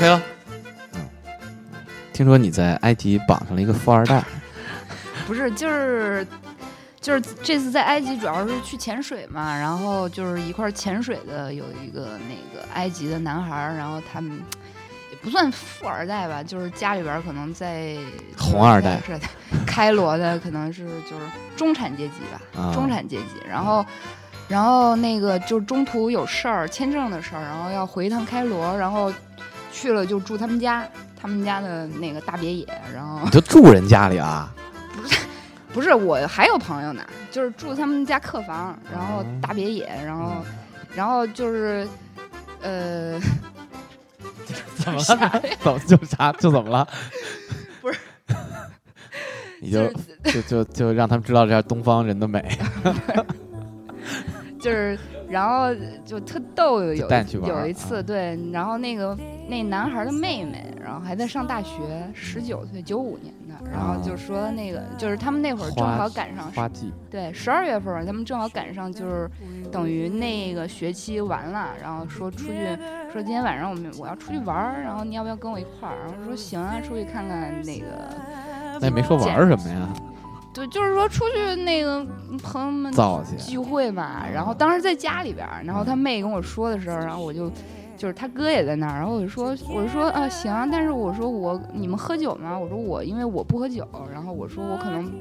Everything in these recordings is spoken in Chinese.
OK 了。嗯，听说你在埃及绑上了一个富二代，不是，就是就是这次在埃及主要是去潜水嘛，然后就是一块儿潜水的有一个那个埃及的男孩儿，然后他们也不算富二代吧，就是家里边儿可能在 红二代是的，开罗的可能是就是中产阶级吧，啊中产阶级，然后。然后那个就中途有事儿，签证的事儿，然后要回一趟开罗，然后去了就住他们家，他们家的那个大别野，然后你就住人家里啊？不是不是我还有朋友呢，就是住他们家客房，然后哦大别野，然后然后就是呃，怎么了？怎么就啥就怎么了？不是，你就就就就就让他们知道这下东方人的美。就是，然后就特逗，有有一次啊。对，然后那个那男孩的妹妹，然后还在上大学，十九岁，九五年的，然后就说那个就是他们那会儿正好赶上花季，对，十二月份他们正好赶上，就是等于那个学期完了，然后说出去，说今天晚上我们我要出去玩儿，然后你要不要跟我一块儿？然后说行啊，出去看看那个，那也没说玩什么呀，对，就是说出去那个朋友们造去。聚会嘛。然后当时在家里边儿，然后他妹跟我说的时候，然后我就。就是他哥也在那儿，然后我就说，我就说啊行啊，但是我说我你们喝酒吗？我说我因为我不喝酒，然后我说我可能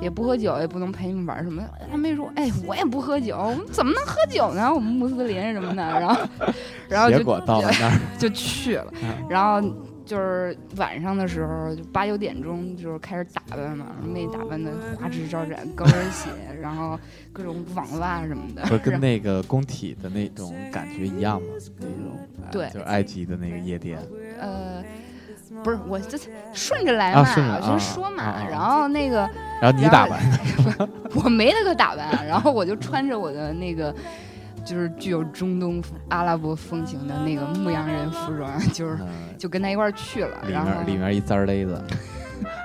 也不喝酒，也不能陪你们玩什么的。他妹说，哎，我也不喝酒，我们怎么能喝酒呢？我们穆斯林什么的，然后 然后就结果到了那儿，就去了嗯，然后就是晚上的时候，就八九点钟就是开始打扮嘛，妹打扮的花枝招展，高跟鞋，然后各种网袜什么的，不是跟那个工体的那种感觉一样吗？那种啊对就是埃及的那个夜店，呃。不是我这顺着来嘛，就啊说嘛，然后那个然后你打扮，我没那个打扮，然后我就穿着我的那个，就是具有中东阿拉伯风情的那个牧羊人服装，就是嗯。就跟他一块儿去了，里然后里面一簪儿勒子，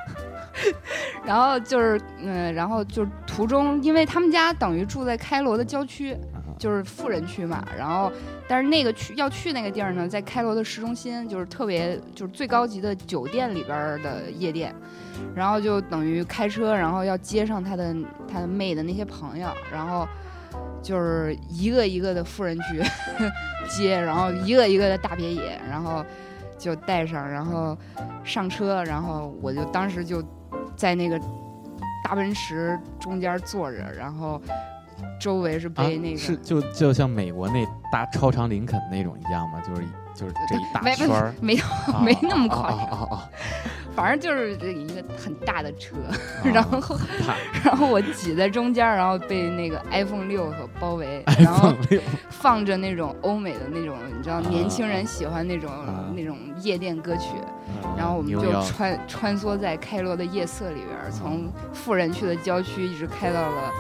然后就是嗯、然后就是途中，因为他们家等于住在开罗的郊区，啊就是富人区嘛，然后但是那个去要去那个地儿呢，在开罗的市中心，就是特别就是最高级的酒店里边的夜店，然后就等于开车，然后要接上他的他的妹的那些朋友，然后就是一个一个的富人区 接，然后一个一个的大别野，然后就带上，然后上车，然后我就当时就在那个大奔驰中间坐着，然后周围是啊被那个、是就就像美国那大超长林肯那种一样吗？就是就是这一大没圈儿，没有啊没那么啊夸张，啊啊啊。反正就是这一个很大的车，啊然后 然后我挤在中间，然后被那个 iPhone 六所包围，然后放着那种欧美的那种，你知道年轻人喜欢那种、啊那种夜店歌曲，嗯然后我们就穿穿梭在开罗的夜色里边，从富人区的郊区一直开到了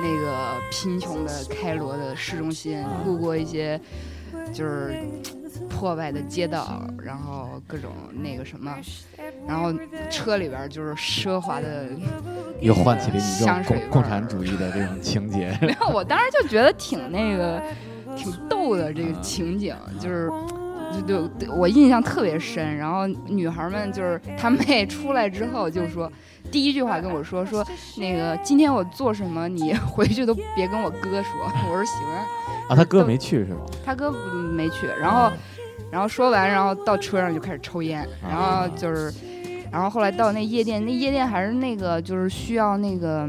那个贫穷的开罗的市中心，啊路过一些就是破败的街道，然后各种那个什么，然后车里边儿就是奢华的，又唤起了你这种共共产主义的这种情节。没有，我当时就觉得挺那个挺逗的这个情景，就是。就就我印象特别深，然后女孩们就是她妹出来之后就说，第一句话跟我说说那个今天我做什么，你 回去都别跟我哥说。我说行啊，啊，他哥没去是吗？他哥没去，然后然后说完，然后到车上就开始抽烟，然后就是，然后后来到那夜店，那夜店还是那个就是需要那个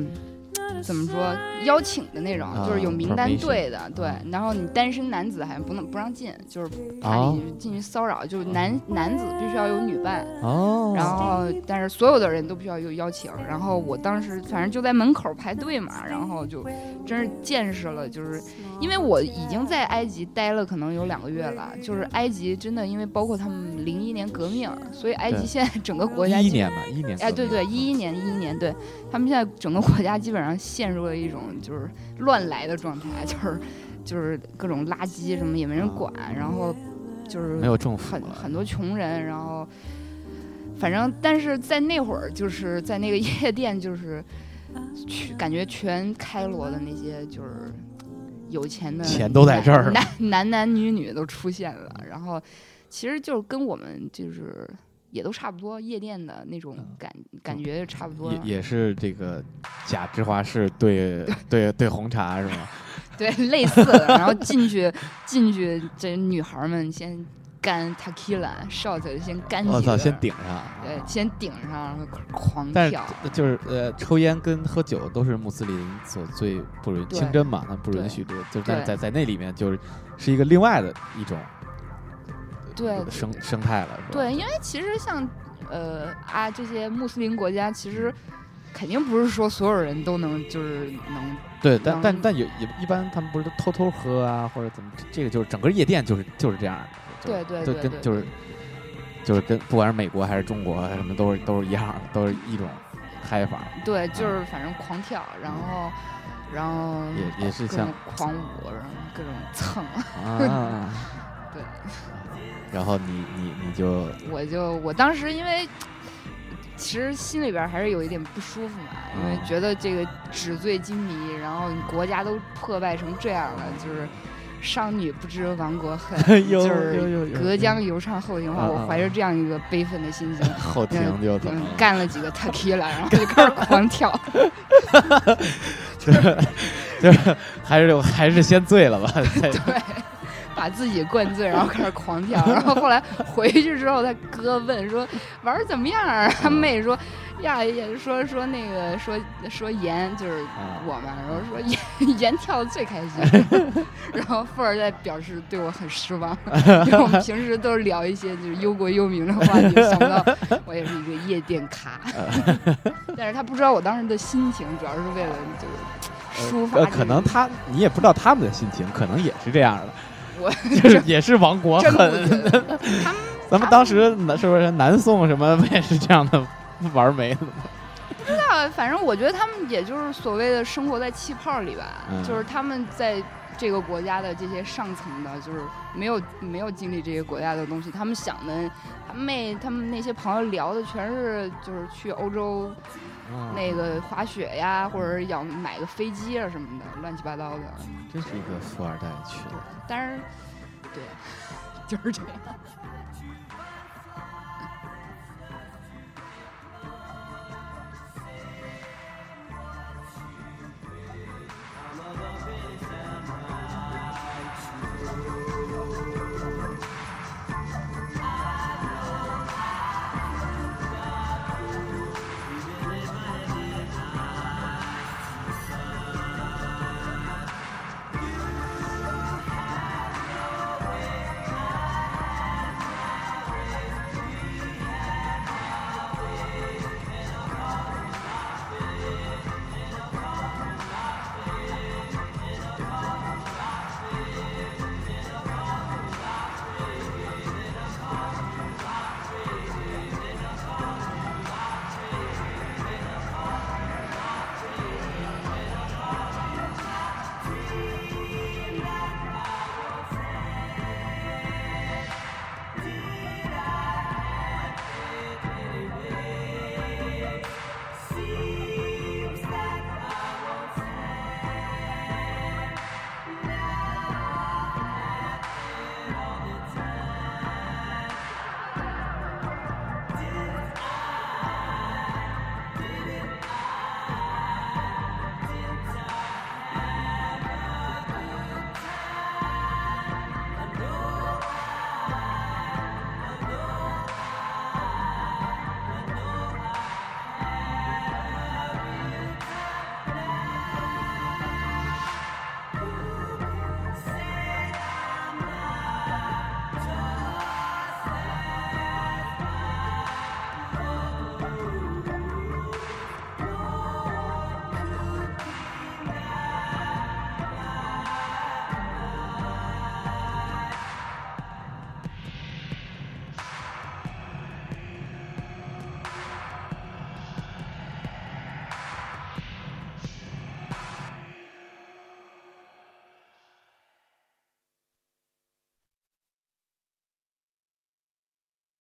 怎么说邀请的那种，啊就是有名单对的，对啊。然后你单身男子还不能不让进，就是怕哦你进去骚扰，就是男男子必须要有女伴，哦，然后但是所有的人都必须要有邀请。然后我当时反正就在门口排队嘛，然后就真是见识了，就是因为我已经在埃及待了可能有两个月了，就是埃及真的因为包括他们零一年革命，所以埃及现在整个国家基一一年吧，一一年哎，对对，一一年，一一年，对他们现在整个国家基本上陷入了一种就是乱来的状态，就是就是各种垃圾什么也没人管，然后就是没有政府很很多穷人，然后反正但是在那会儿就是在那个夜店，就是去感觉全开罗的那些就是有钱的钱都在这儿男男男男女女都出现了，然后其实就是跟我们就是也都差不多，夜店的那种嗯感、感觉就差不多。也也是这个假芝华士对对对红茶是吗？对，类似的。然后进去进去，这女孩儿们先干 tequila shot，先干。我操，先顶上。对，啊先顶上，然后狂但是跳。就是呃，抽烟跟喝酒都是穆斯林所最不允对清真嘛，他不允许的，就是但是在在那里面就是是一个另外的一种对生生态了？对，因为其实像呃啊这些穆斯林国家，其实肯定不是说所有人都能就是能对，但但但也也一般他们不是都偷偷喝啊，或者怎么？这这个就是整个夜店就是就是这样对对就对对跟就是就是跟不管是美国还是中国什么都是都是一样的，都是一种嗨法，对，就是反正狂跳，然后然后也也是像狂舞，然后各种蹭。啊，对，然后你你你就 我就我当时因为其实心里边还是有一点不舒服嘛，因为嗯觉得这个纸醉金迷，然后国家都破败成这样了，就是。商女不知亡国恨，就是隔江犹唱后庭花。嗯我怀着这样一个悲愤的心情，后庭就干了几个 tequila，然后就开始狂跳。就是就是还是还是先醉了吧，对，把自己灌醉，然后开始狂跳。然后后来回去之后，他哥问说玩儿怎么样啊？他妹说呀，也说说那个说说严就是啊我嘛，然后说严严 跳的最开心。然后富二代表示对我很失望，因为我们平时都是聊一些就是忧国忧民的话题，想不到我也是一个夜店咖。但是他不知道我当时的心情，主要是为了就是抒发、呃，可能他你也不知道他们的心情，可能也是这样的，我 就是也是亡国恨。咱们当时南是不是南宋什么不也是这样的玩没的吗？那反正我觉得他们也就是所谓的生活在气泡里吧，嗯就是他们在这个国家的这些上层的，就是没有没有经历这些国家的东西，他们想的，他妹他们那些朋友聊的全是就是去欧洲嗯那个滑雪呀，或者是要买个飞机啊什么的，乱七八糟的。真是一个富二代去的。但是，对，就是这样。